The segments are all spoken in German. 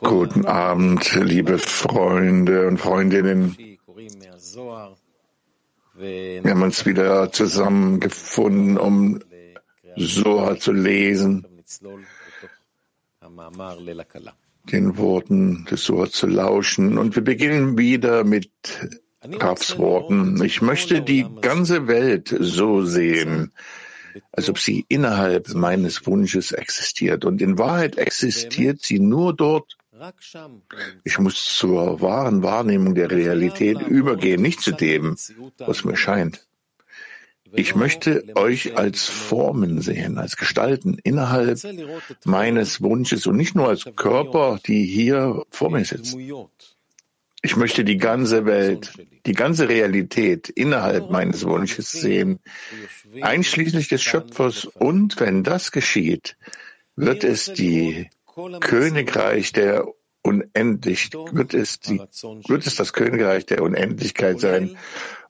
Guten Abend, liebe Freunde und Freundinnen. Wir haben uns wieder zusammengefunden, um Soha zu lesen, den Worten des Soha zu lauschen. Und wir beginnen wieder mit Rafs Worten. Ich möchte die ganze Welt so sehen, als ob sie innerhalb meines Wunsches existiert. Und in Wahrheit existiert sie nur dort. Ich muss zur wahren Wahrnehmung der Realität übergehen, nicht zu dem, was mir scheint. Ich möchte euch als Formen sehen, als Gestalten innerhalb meines Wunsches und nicht nur als Körper, die hier vor mir sitzen. Ich möchte die ganze Welt, die ganze Realität innerhalb meines Wunsches sehen, einschließlich des Schöpfers. Und wenn das geschieht, wird es die Königreich der unendlich, wird es die, wird es das Königreich der Unendlichkeit sein.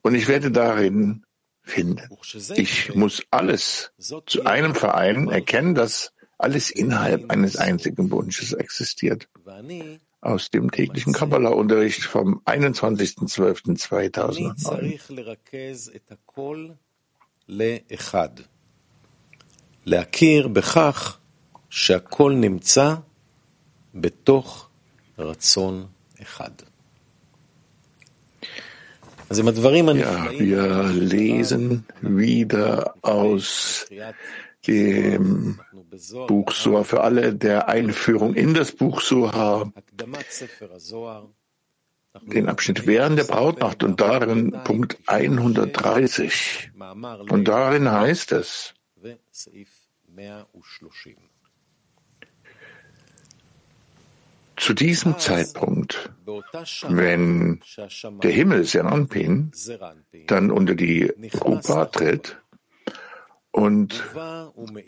Und ich werde darin finden. Ich muss alles zu einem Verein erkennen, dass alles innerhalb eines einzigen Wunsches existiert aus dem täglichen Kabbalah-Unterricht vom 21.12.2009. להכיר בכך שהכל נמצא בתוך רצון אחד. Ja, wir lesen wieder aus dem Buch Soa für alle, der Einführung in das Buch Soha, den Abschnitt während der Brautnacht und darin Punkt 130. Und darin heißt es, zu diesem Zeitpunkt, wenn der Himmel Seranpin dann unter die Rupa tritt, und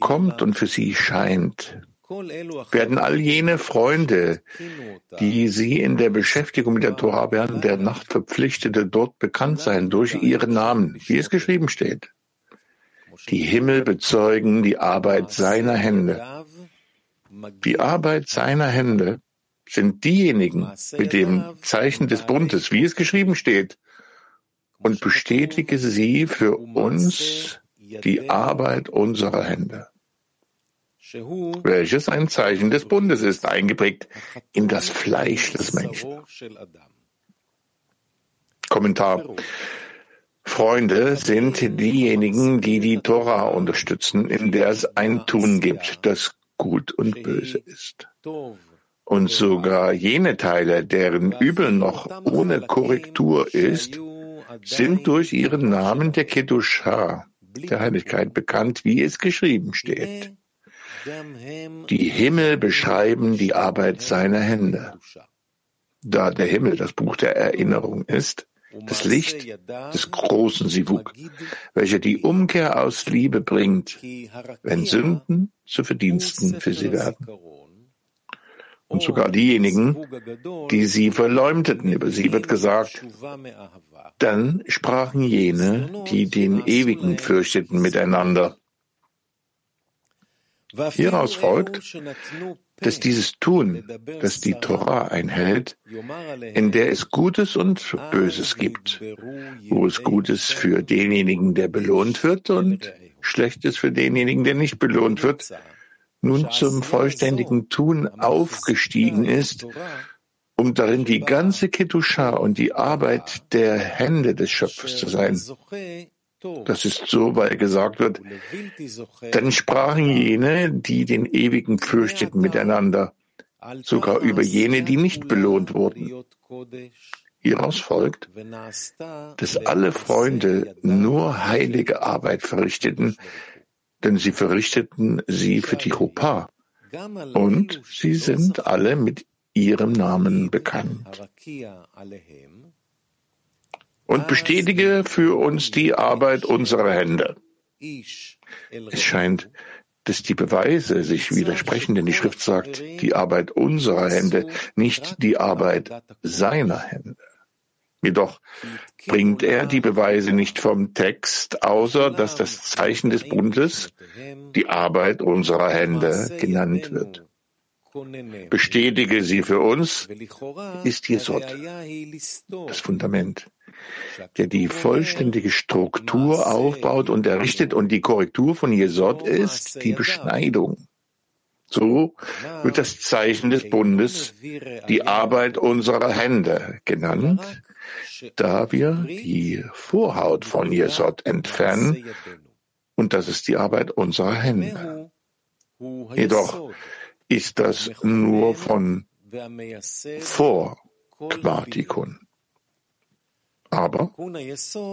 kommt und für sie scheint, werden all jene Freunde, die sie in der Beschäftigung mit der Torah während der Nacht verpflichtete, dort bekannt sein durch ihren Namen, wie es geschrieben steht. Die Himmel bezeugen die Arbeit seiner Hände. Die Arbeit seiner Hände sind diejenigen mit dem Zeichen des Bundes, wie es geschrieben steht, und bestätige sie für uns die Arbeit unserer Hände, welches ein Zeichen des Bundes ist, eingeprägt in das Fleisch des Menschen. Kommentar. Freunde sind diejenigen, die die Tora unterstützen, in der es ein Tun gibt, das gut und böse ist. Und sogar jene Teile, deren Übel noch ohne Korrektur ist, sind durch ihren Namen der Kedusha, der Heiligkeit bekannt, wie es geschrieben steht. Die Himmel beschreiben die Arbeit seiner Hände. Da der Himmel das Buch der Erinnerung ist, das Licht des großen Sivuk, welcher die Umkehr aus Liebe bringt, wenn Sünden zu Verdiensten für sie werden. Und sogar diejenigen, die sie verleumdeten, über sie wird gesagt, dann sprachen jene, die den Ewigen fürchteten, miteinander. Hieraus folgt, dass dieses Tun, das die Torah einhält, in der es Gutes und Böses gibt, wo es Gutes für denjenigen, der belohnt wird und Schlechtes für denjenigen, der nicht belohnt wird, nun zum vollständigen Tun aufgestiegen ist um darin die ganze Kedusha und die Arbeit der Hände des Schöpfers zu sein. Das ist so, weil gesagt wird, dann sprachen jene, die den Ewigen fürchteten, miteinander, sogar über jene, die nicht belohnt wurden. Hieraus folgt, dass alle Freunde nur heilige Arbeit verrichteten, denn sie verrichteten sie für die Chuppah. Und sie sind alle mit ihrem Namen bekannt. Und bestätige für uns die Arbeit unserer Hände. Es scheint, dass die Beweise sich widersprechen, denn die Schrift sagt, die Arbeit unserer Hände, nicht die Arbeit seiner Hände. Jedoch bringt er die Beweise nicht vom Text, außer dass das Zeichen des Bundes, die Arbeit unserer Hände, genannt wird. Bestätige sie für uns, ist Jesod, das Fundament, der die vollständige Struktur aufbaut und errichtet und die Korrektur von Jesod ist die Beschneidung. So wird das Zeichen des Bundes die Arbeit unserer Hände genannt, da wir die Vorhaut von Jesod entfernen, und das ist die Arbeit unserer Hände. Jedoch ist das nur von vor Kmartikun. Aber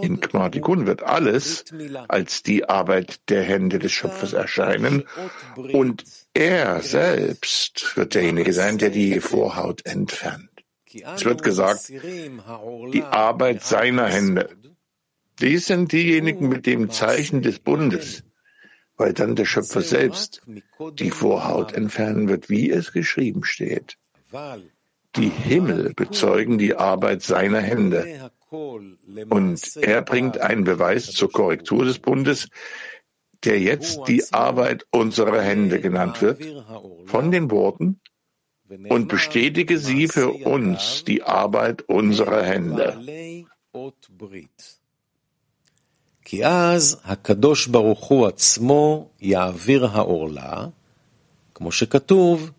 in Kmartikun wird alles als die Arbeit der Hände des Schöpfers erscheinen und er selbst wird derjenige sein, der die Vorhaut entfernt. Es wird gesagt, die Arbeit seiner Hände. Dies sind diejenigen mit dem Zeichen des Bundes, weil dann der Schöpfer selbst die Vorhaut entfernen wird, wie es geschrieben steht. Die Himmel bezeugen die Arbeit seiner Hände. Und er bringt einen Beweis zur Korrektur des Bundes, der jetzt die Arbeit unserer Hände genannt wird, von den Worten, und bestätige sie für uns die Arbeit unserer Hände. כי אז הקדוש ברוך הוא עצמו יעביר העורלה, כמו שכתוב,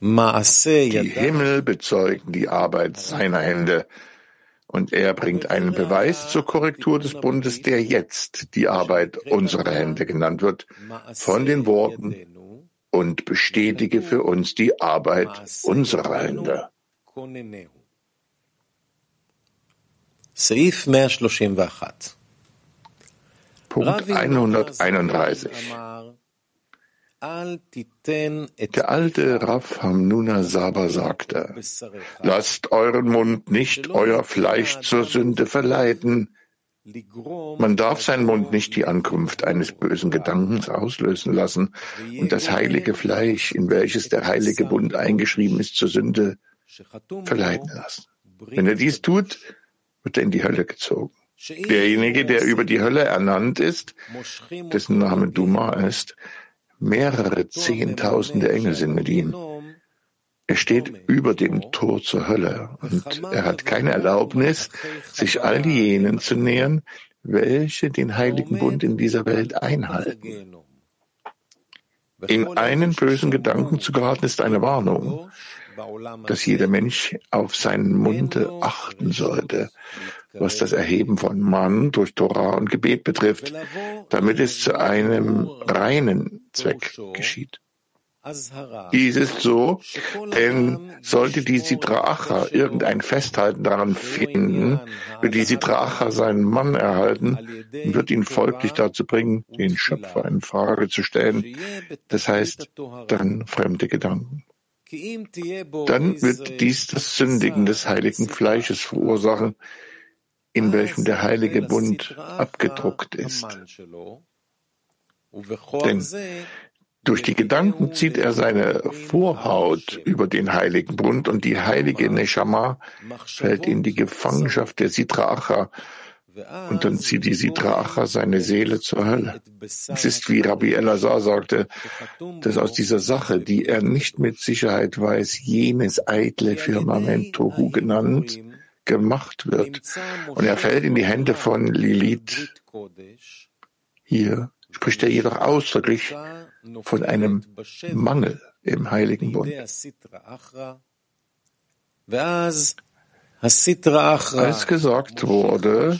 מעשה Die Himmel bezeugen die Arbeit seiner Hände, und er bringt einen Beweis zur Korrektur des Bundes, der jetzt die Arbeit unserer Hände genannt wird, von den Worten, und bestätige für uns die Arbeit unserer Hände. Punkt 131. Der alte Rav Hamnuna Saba sagte, lasst euren Mund nicht euer Fleisch zur Sünde verleiten, man darf seinen Mund nicht die Ankunft eines bösen Gedankens auslösen lassen und das heilige Fleisch, in welches der heilige Bund eingeschrieben ist, zur Sünde verleiten lassen. Wenn er dies tut, wird er in die Hölle gezogen. Derjenige, der über die Hölle ernannt ist, dessen Name Duma ist, mehrere Zehntausende Engel sind mit ihm. Er steht über dem Tor zur Hölle und er hat keine Erlaubnis, sich all jenen zu nähern, welche den heiligen Bund in dieser Welt einhalten. In einen bösen Gedanken zu geraten ist eine Warnung, dass jeder Mensch auf seinen Munde achten sollte, was das Erheben von Mann durch Torah und Gebet betrifft, damit es zu einem reinen Zweck geschieht. Dies ist so, denn sollte die Sitra irgendein Festhalten daran finden, wird die Sitra seinen Mann erhalten und wird ihn folglich dazu bringen, den Schöpfer in Frage zu stellen, das heißt dann fremde Gedanken. Dann wird dies das Sündigen des heiligen Fleisches verursachen, in welchem der heilige Bund abgedruckt ist. Denn durch die Gedanken zieht er seine Vorhaut über den heiligen Bund und die heilige Neshama fällt in die Gefangenschaft der Sitra Acha. Und dann zieht die Sitra Acha seine Seele zur Hölle. Es ist, wie Rabbi Elazar sagte, dass aus dieser Sache, die er nicht mit Sicherheit weiß, jenes eitle Firmament Tohu genannt, gemacht wird. Und er fällt in die Hände von Lilith. Hier spricht er jedoch ausdrücklich von einem Mangel im Heiligen Bund. Als gesagt wurde,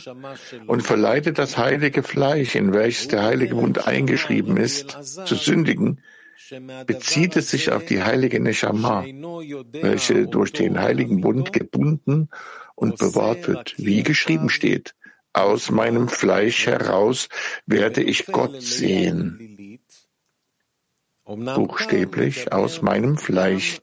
und verleitet das heilige Fleisch, in welches der heilige Bund eingeschrieben ist, zu sündigen, bezieht es sich auf die heilige Neshama, welche durch den heiligen Bund gebunden und bewahrt wird, wie geschrieben steht. Aus meinem Fleisch heraus werde ich Gott sehen buchstäblich aus meinem Fleisch.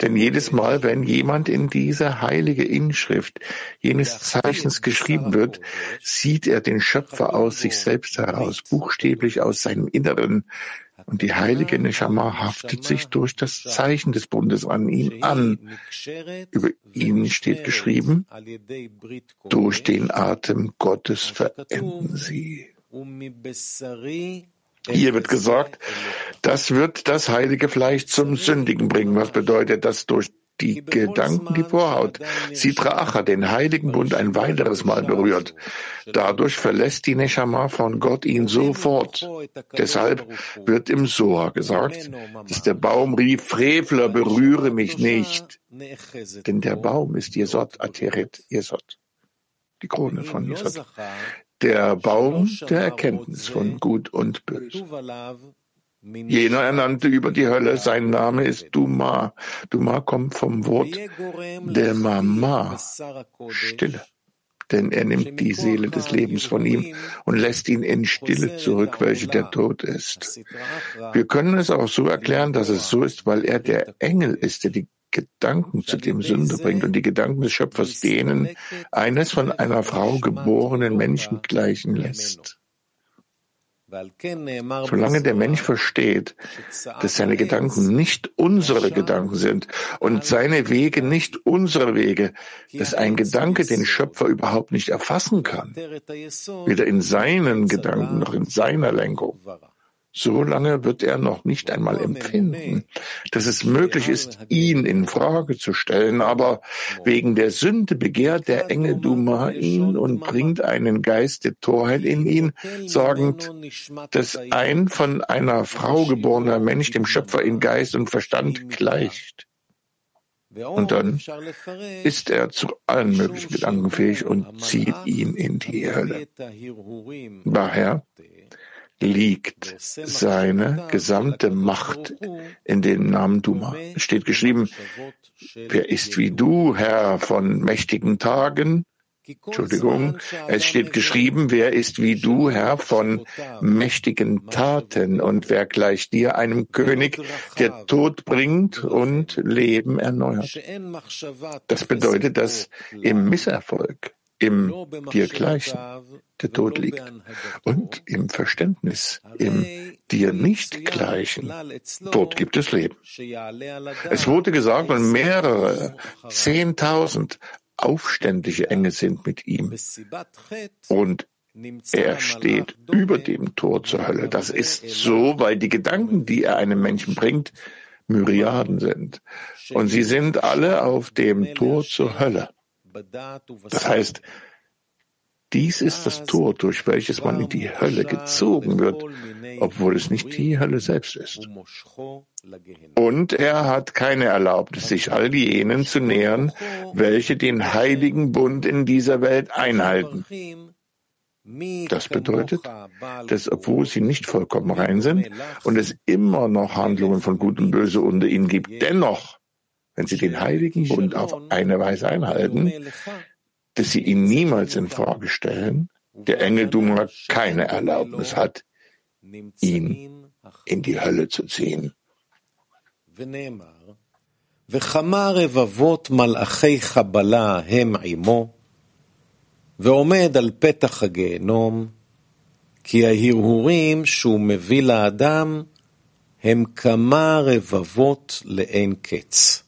Denn jedes Mal, wenn jemand in diese heilige Inschrift jenes Zeichens geschrieben wird, sieht er den Schöpfer aus sich selbst heraus, buchstäblich aus seinem Inneren. Und die heilige Neshama haftet sich durch das Zeichen des Bundes an ihn an. Über ihn steht geschrieben, durch den Atem Gottes verenden sie. Hier wird gesagt, das wird das heilige Fleisch zum Sündigen bringen. Was bedeutet das durch die Gedanken die Vorhaut, Sitra Acha, den heiligen Bund, ein weiteres Mal berührt. Dadurch verlässt die Neshama von Gott ihn sofort. Deshalb wird im Soa gesagt, dass der Baum rief, Frevler, berühre mich nicht. Denn der Baum ist Jesod, Ateret, Jesod. Die Krone von Jesod. Der Baum der Erkenntnis von Gut und Böse. Jener ernannte über die Hölle, sein Name ist Duma. Duma kommt vom Wort der Mama, Stille. Denn er nimmt die Seele des Lebens von ihm und lässt ihn in Stille zurück, welche der Tod ist. Wir können es auch so erklären, dass es so ist, weil er der Engel ist, der die Gedanken zu dem Sünder bringt und die Gedanken des Schöpfers denen eines von einer Frau geborenen Menschen gleichen lässt. Solange der Mensch versteht, dass seine Gedanken nicht unsere Gedanken sind und seine Wege nicht unsere Wege, dass ein Gedanke den Schöpfer überhaupt nicht erfassen kann, weder in seinen Gedanken noch in seiner Lenkung, so lange wird er noch nicht einmal empfinden, dass es möglich ist, ihn in Frage zu stellen. Aber wegen der Sünde begehrt der Engel Duma ihn und bringt einen Geist der Torheit in ihn, sagend, dass ein von einer Frau geborener Mensch dem Schöpfer in Geist und Verstand gleicht. Und dann ist er zu allen möglichen Gedanken fähig und zieht ihn in die Hölle. Daher liegt seine gesamte Macht in dem Namen Duma. Es steht geschrieben, wer ist wie du, Herr von mächtigen Tagen? Entschuldigung, es steht geschrieben, wer ist wie du, Herr von mächtigen Taten und wer gleich dir einem König, der Tod bringt und Leben erneuert. Das bedeutet, dass im Misserfolg im dir gleichen der Tod liegt und im Verständnis, im dir nicht gleichen, dort gibt es Leben. Es wurde gesagt, und mehrere, zehntausend aufständische Engel sind mit ihm. Und er steht über dem Tor zur Hölle. Das ist so, weil die Gedanken, die er einem Menschen bringt, Myriaden sind. Und sie sind alle auf dem Tor zur Hölle. Das heißt, dies ist das Tor, durch welches man in die Hölle gezogen wird, obwohl es nicht die Hölle selbst ist. Und er hat keine Erlaubnis, sich all jenen zu nähern, welche den heiligen Bund in dieser Welt einhalten. Das bedeutet, dass obwohl sie nicht vollkommen rein sind und es immer noch Handlungen von Gut und Böse unter ihnen gibt, dennoch wenn sie den heiligen Bund auf eine Weise einhalten, dass sie ihn niemals in Frage stellen, der Engel Duma keine Erlaubnis hat, ihn in die Hölle zu ziehen. וכמה רבבות מלאכי חבלה הם עמו, ועומד על פתח הגיהנום, כי ההרהורים שהוא מביא לאדם הם כמה רבבות לאין קץ.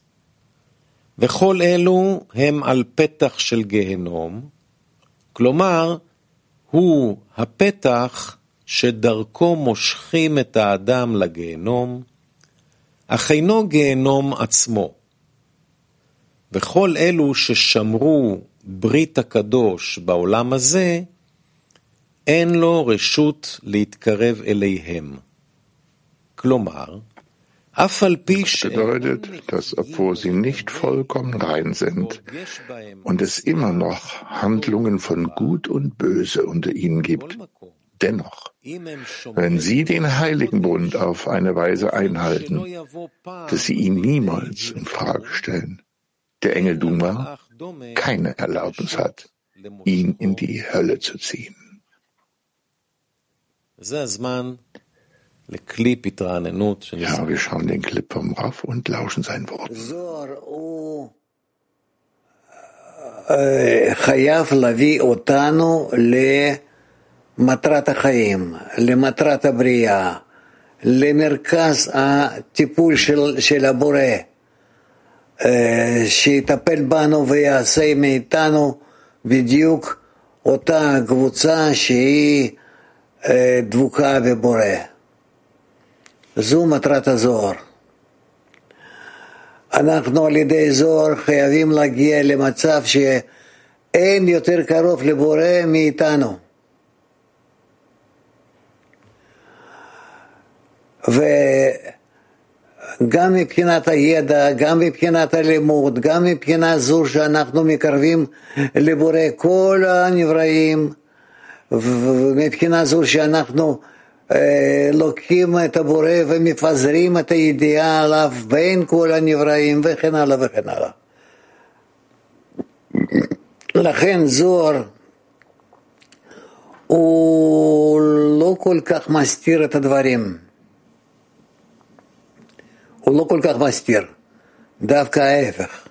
וכל אלו הם על פתח של גיהנום, כלומר, הוא הפתח שדרכו מושכים את האדם לגיהנום, אך אינו גיהנום עצמו. וכל אלו ששמרו ברית הקדוש בעולם הזה, אין לו רשות להתקרב אליהם. כלומר, Das bedeutet, dass obwohl sie nicht vollkommen rein sind und es immer noch Handlungen von Gut und Böse unter ihnen gibt, dennoch, wenn sie den heiligen Bund auf eine Weise einhalten, dass sie ihn niemals in Frage stellen, der Engel Duma keine Erlaubnis hat, ihn in die Hölle zu ziehen. Ja, wir schauen den Clip vom Raff und lauschen sein Wort. חייב להביא אותנו למטרת החיים, למטרת הבריאה, למרכז הטיפול של, של הבורא, שיטפל בנו ויעשה מאיתנו בדיוק אותה קבוצה שהיא דבוקה בבורא. זו מטרת הזוהר. אנחנו על ידי זוהר חייבים להגיע למצב שאין יותר קרוב לבורא מאיתנו. וגם מבחינת הידע, גם מבחינת הלימוד, גם מבחינה זו שאנחנו מקרבים לבורא כל הנבראים, ומבחינה זו שאנחנו לוקחים את הבורא ומפזרים את הידיעה עליו בין כל הנבראים וכן הלאה וכן הלאה. לכן זוהר הוא לא כל כך מסתיר את הדברים. הוא לא כל כך מסתיר, דווקא ההפך.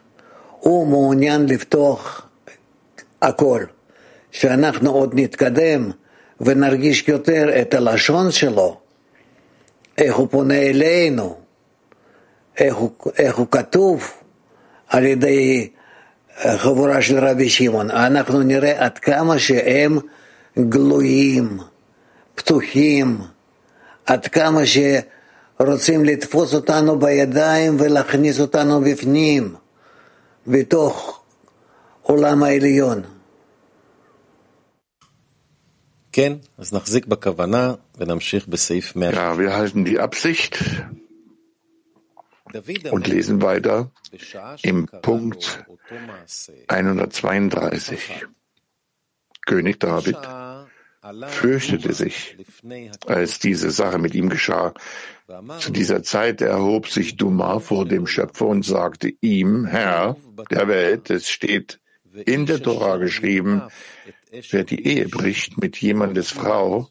הוא מעוניין לפתוח הכל, שאנחנו עוד נתקדם ונרגיש יותר את הלשון שלו, איך הוא פונה אלינו, איך הוא, איך הוא כתוב על ידי חבורה של רבי שמעון. אנחנו נראה עד כמה שהם גלויים, פתוחים, עד כמה שרוצים לתפוס אותנו בידיים ולהכניס אותנו בפנים, בתוך עולם העליון. Ja, wir halten die Absicht und lesen weiter im Punkt 132. König David fürchtete sich, als diese Sache mit ihm geschah. Zu dieser Zeit erhob sich Dumar vor dem Schöpfer und sagte ihm, Herr der Welt, es steht in der Tora geschrieben, Wer die Ehe bricht mit jemandes Frau,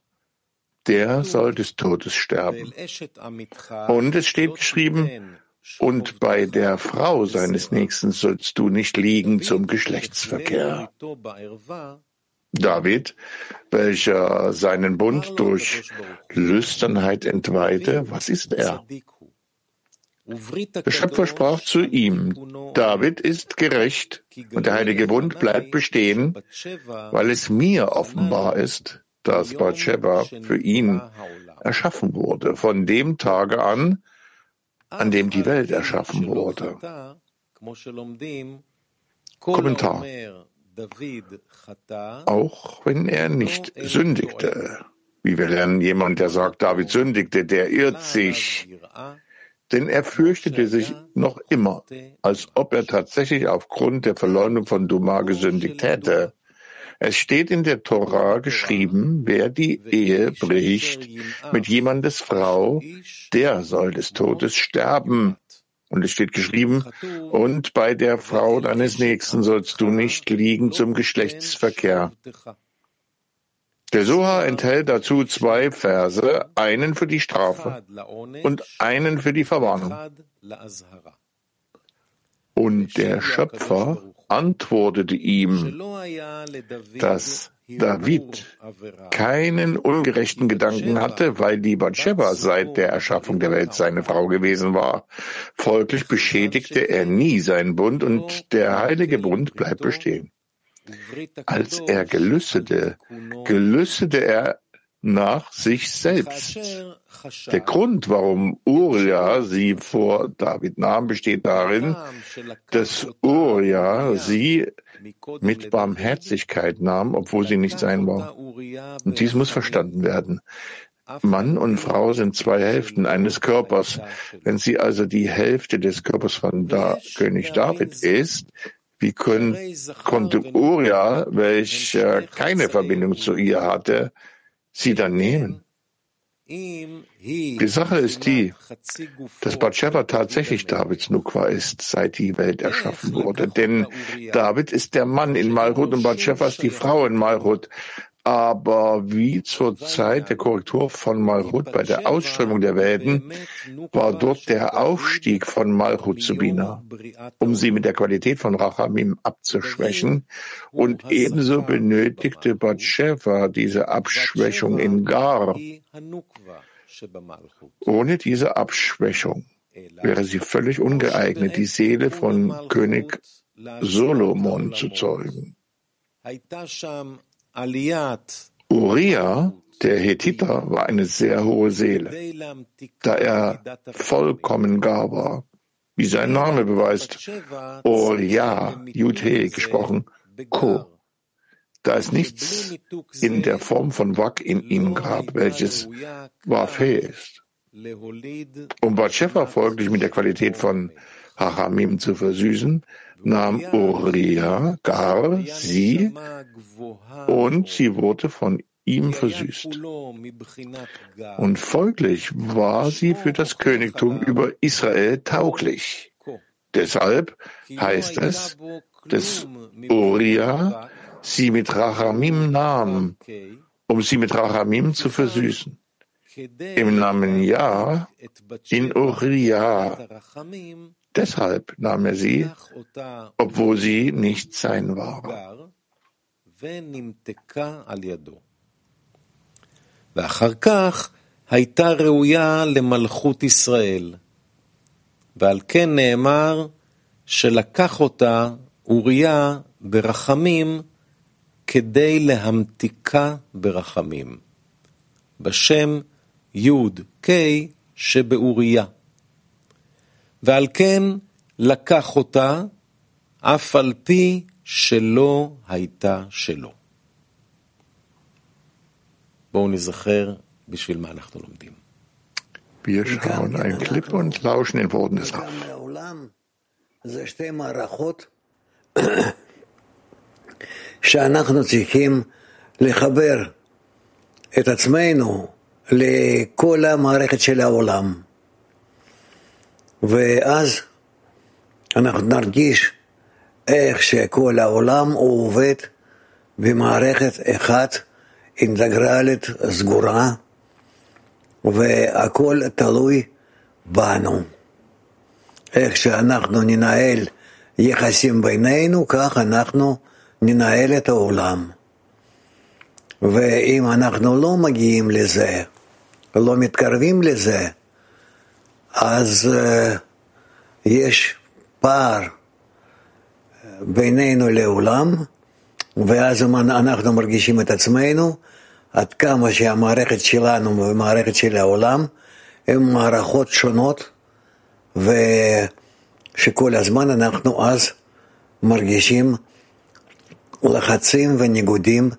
der soll des Todes sterben. Und es steht geschrieben, und bei der Frau seines Nächsten sollst du nicht liegen zum Geschlechtsverkehr. David, welcher seinen Bund durch Lüsternheit entweihte, was ist er? Der Schöpfer sprach zu ihm, David ist gerecht und der heilige Bund bleibt bestehen, weil es mir offenbar ist, dass Bathsheba für ihn erschaffen wurde, von dem Tage an, an dem die Welt erschaffen wurde. Kommentar. Auch wenn er nicht sündigte, wie wir lernen, jemand, der sagt, David sündigte, der irrt sich, denn er fürchtete sich noch immer, als ob er tatsächlich aufgrund der Verleumdung von Duma gesündigt hätte. Es steht in der Tora geschrieben, wer die Ehe bricht mit jemandes Frau, der soll des Todes sterben. Und es steht geschrieben, und bei der Frau deines Nächsten sollst du nicht liegen zum Geschlechtsverkehr. Der Soha enthält dazu zwei Verse, einen für die Strafe und einen für die Verwarnung. Und der Schöpfer antwortete ihm, dass David keinen ungerechten Gedanken hatte, weil die Bathsheba seit der Erschaffung der Welt seine Frau gewesen war. Folglich beschädigte er nie seinen Bund und der heilige Bund bleibt bestehen. Als er gelüstete, gelüstete er nach sich selbst. Der Grund, warum Uriah sie vor David nahm, besteht darin, dass Uriah sie mit Barmherzigkeit nahm, obwohl sie nicht sein war. Und dies muss verstanden werden. Mann und Frau sind zwei Hälften eines Körpers. Wenn sie also die Hälfte des Körpers von da König David ist, wie können, konnte Uriah, welcher keine Verbindung zu ihr hatte, sie dann nehmen? Die Sache ist die, dass Bathsheba tatsächlich Davids Nukwa ist, seit die Welt erschaffen wurde. Denn David ist der Mann in Malchut und Bathsheba ist die Frau in Malchut. Aber wie zur Zeit der Korrektur von Malchut bei der Ausströmung der Welten war dort der Aufstieg von Malchut zu Bina, um sie mit der Qualität von Rachamim abzuschwächen. Und ebenso benötigte Batsheva diese Abschwächung in Gar. Ohne diese Abschwächung wäre sie völlig ungeeignet, die Seele von König Solomon zu zeugen. Uriah Der Hethiter war eine sehr hohe Seele, da er vollkommen gar war. Wie sein Name beweist, Orja, Judhe gesprochen, Ko, da es nichts in der Form von Wak in ihm gab, welches Wafe ist. Um Batsheva folglich mit der Qualität von Hachamim zu versüßen, nahm Uriah gar sie und sie wurde von ihm versüßt. Und folglich war sie für das Königtum über Israel tauglich. Deshalb heißt es, dass Uriah sie mit Rachamim nahm, um sie mit Rachamim zu versüßen. Im Namen Ja in Uriah. Deshalb nahm er sie, obwohl sie nicht sein war. ואחר כך הייתה ראויה למלכות ישראל. ועל כן נאמר שלקח אותה אוריה ברחמים כדי להמתיקה ברחמים, בשם י' ק' שבאוריה. ועל כן לקח אותה, אף על פי שלא הייתה שלו. בואו נזכר בשביל מה אנחנו לומדים. Wir schauen einen Clip und lauschen den Worten des Rav. שאנחנו צריכים לחבר את עצמנו לכל המערכת של העולם. ואז אנחנו נרגיש איך שכל העולם הוא עובד במערכת אחת אינטגרלית סגורה, והכל תלוי בנו. איך שאנחנו ננהל יחסים בינינו, כך אנחנו ננהל את העולם. ואם אנחנו לא מגיעים לזה, לא מתקרבים לזה, אז uh, יש פער בינינו לעולם, ואז אנחנו מרגישים את עצמנו, עד כמה שהמערכת שלנו והמערכת של העולם הן מערכות שונות, ושכל הזמן אנחנו אז מרגישים לחצים וניגודים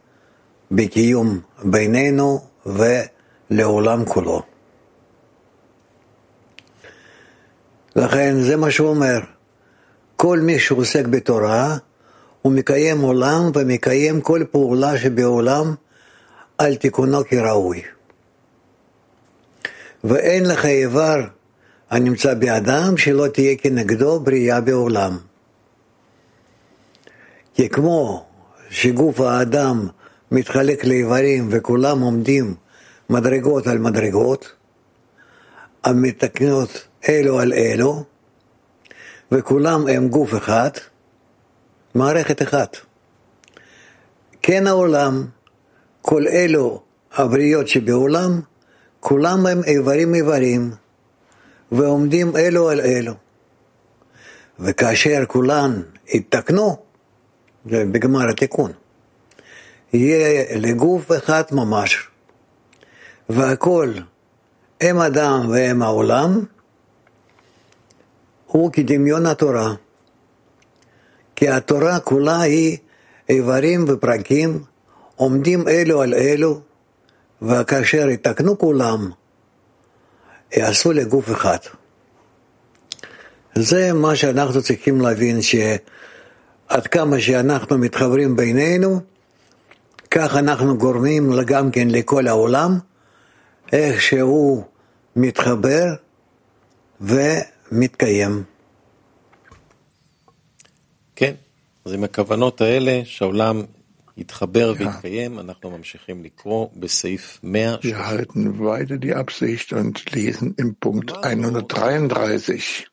בקיום בינינו ולעולם כולו. לכן זה מה שהוא אומר. כל מי שעוסק בתורה, הוא מקיים עולם ומקיים כל פעולה שבעולם על תיקונו כראוי. ואין לך איבר הנמצא באדם שלא תהיה כנגדו בריאה בעולם. כי כמו שגוף האדם מתחלק לאיברים וכולם עומדים מדרגות על מדרגות, המתקנות אלו על אלו, וכולם הם גוף אחד, מערכת אחת. כן העולם, כל אלו הבריות שבעולם, כולם הם איברים איברים, ועומדים אלו על אלו. וכאשר כולן יתקנו, בגמר התיקון, יהיה לגוף אחד ממש, והכל הם אדם והם העולם, הוא כדמיון התורה. כי התורה כולה היא איברים ופרקים עומדים אלו על אלו, וכאשר יתקנו כולם, יעשו לגוף אחד. זה מה שאנחנו צריכים להבין, שעד כמה שאנחנו מתחברים בינינו, כך אנחנו גורמים גם כן לכל העולם, איך שהוא מתחבר ומתקיים. כן, אז עם הכוונות האלה שהעולם יתחבר ויתקיים, אנחנו ממשיכים לקרוא בסעיף 100. Wir halten weiter die Absicht und lesen im Punkt 133.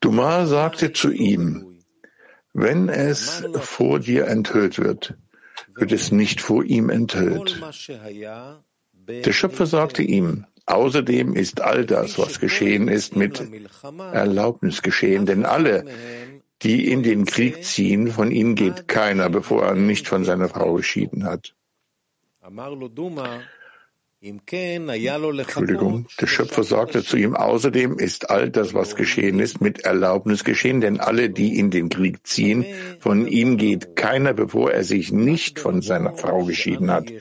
Dumar sagte zu ihm, wenn es vor dir enthüllt wird, wird es nicht vor ihm enthüllt. Der Schöpfer sagte ihm, außerdem ist all das, was geschehen ist, mit Erlaubnis geschehen, denn alle, die in den Krieg ziehen, von ihnen geht keiner, bevor er nicht von seiner Frau geschieden hat. Entschuldigung, der Schöpfer sagte zu ihm, außerdem ist all das, was geschehen ist, mit Erlaubnis geschehen, denn alle, die in den Krieg ziehen, von ihm geht keiner, bevor er sich nicht von seiner Frau geschieden hat.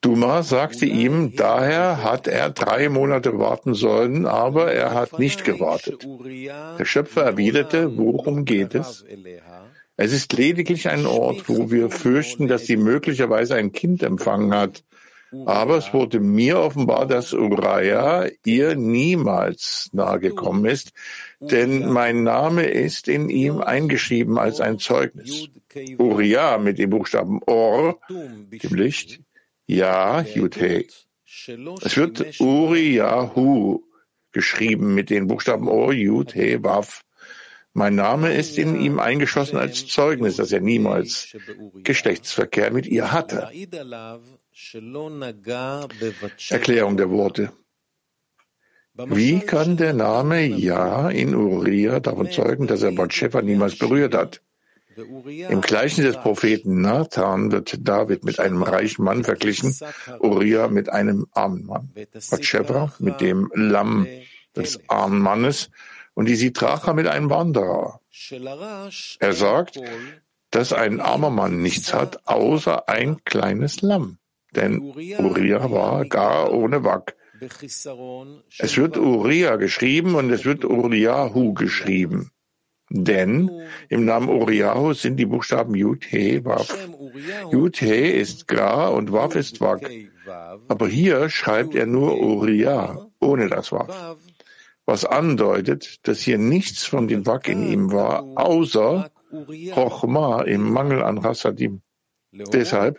Duma sagte ihm, daher hat er drei Monate warten sollen, aber er hat nicht gewartet. Der Schöpfer erwiderte, worum geht es? Es ist lediglich ein Ort, wo wir fürchten, dass sie möglicherweise ein Kind empfangen hat. Aber es wurde mir offenbar, dass Uriah ihr niemals nahegekommen ist, denn mein Name ist in ihm eingeschrieben als ein Zeugnis. Uriah mit dem Buchstaben Or, dem Licht, Ja, He. Es wird Uriyahu geschrieben mit den Buchstaben Or, He, Waf. Mein Name ist in ihm eingeschlossen als Zeugnis, dass er niemals Geschlechtsverkehr mit ihr hatte. Erklärung der Worte. Wie kann der Name Ja in Uriah davon zeugen, dass er Batsheva niemals berührt hat? Im Gleichen des Propheten Nathan wird David mit einem reichen Mann verglichen, Uriah mit einem armen Mann, Batsheva mit dem Lamm des armen Mannes. Und die Sitracha mit einem Wanderer. Er sagt, dass ein armer Mann nichts hat, außer ein kleines Lamm denn Uriah war gar ohne Wak. Es wird Uriah geschrieben und es wird Uriahu geschrieben. Denn im Namen Uriahu sind die Buchstaben Yud, He, Waf. Yud, He ist Gra und Waf ist Wak. Aber hier schreibt er nur Uriah ohne das Waf. Was andeutet, dass hier nichts von dem Wak in ihm war, außer Chochma im Mangel an Rasadim. Deshalb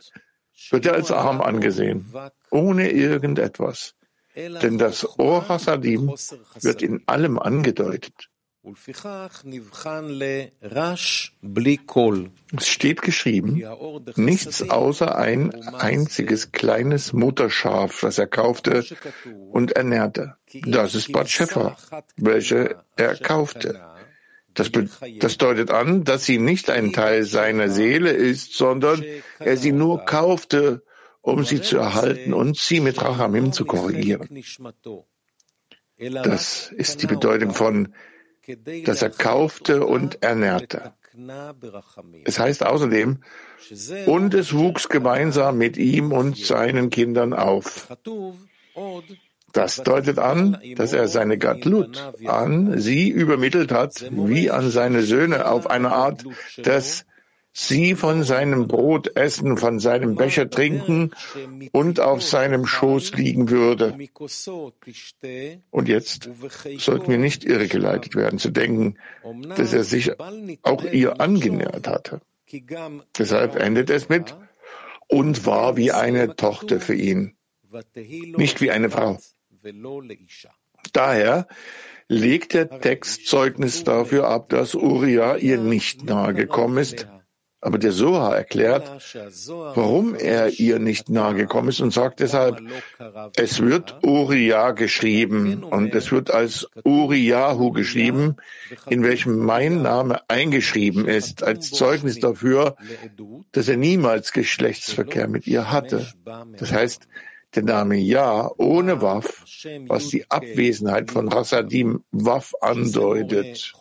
wird er als arm angesehen, ohne irgendetwas. Denn das Or Hasadim wird in allem angedeutet. Es steht geschrieben, nichts außer ein einziges kleines Mutterschaf, das er kaufte und ernährte. Das ist Bat Shefa, welche er kaufte. Das, das, deutet an, dass sie nicht ein Teil seiner Seele ist, sondern er sie nur kaufte, um sie zu erhalten und sie mit Rachamim zu korrigieren. Das ist die Bedeutung von, dass er kaufte und ernährte. Es heißt außerdem, und es wuchs gemeinsam mit ihm und seinen Kindern auf. Das deutet an, dass er seine Gatlut an sie übermittelt hat, wie an seine Söhne, auf eine Art, dass sie von seinem Brot essen, von seinem Becher trinken und auf seinem Schoß liegen würde. Und jetzt sollten wir nicht irregeleitet werden, zu denken, dass er sich auch ihr angenähert hatte. Deshalb endet es mit und war wie eine Tochter für ihn, nicht wie eine Frau. Daher legt der Text Zeugnis dafür ab, dass Uriah ihr nicht nahe gekommen ist, aber der Soha erklärt, warum er ihr nicht nahe gekommen ist und sagt deshalb, es wird Uriah geschrieben. und es wird als Uriahu geschrieben, in welchem mein Name eingeschrieben ist, als Zeugnis dafür, dass er niemals Geschlechtsverkehr mit ihr hatte. Das heißt, der Name Ja ohne Waf, was die Abwesenheit von Rasadim Waf andeutet.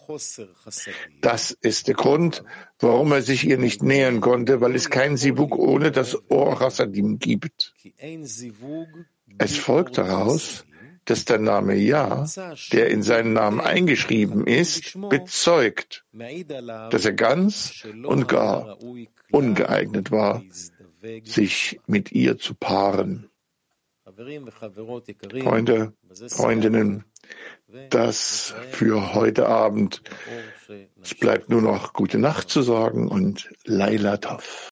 Das ist der Grund, warum er sich ihr nicht nähern konnte, weil es kein Sivuk ohne das Ohr Rasadim gibt. Es folgt daraus, dass der Name Ja, der in seinen Namen eingeschrieben ist, bezeugt, dass er ganz und gar ungeeignet war, sich mit ihr zu paaren. Freunde, Freundinnen, das für heute Abend. Es bleibt nur noch gute Nacht zu sagen und Laila Tov.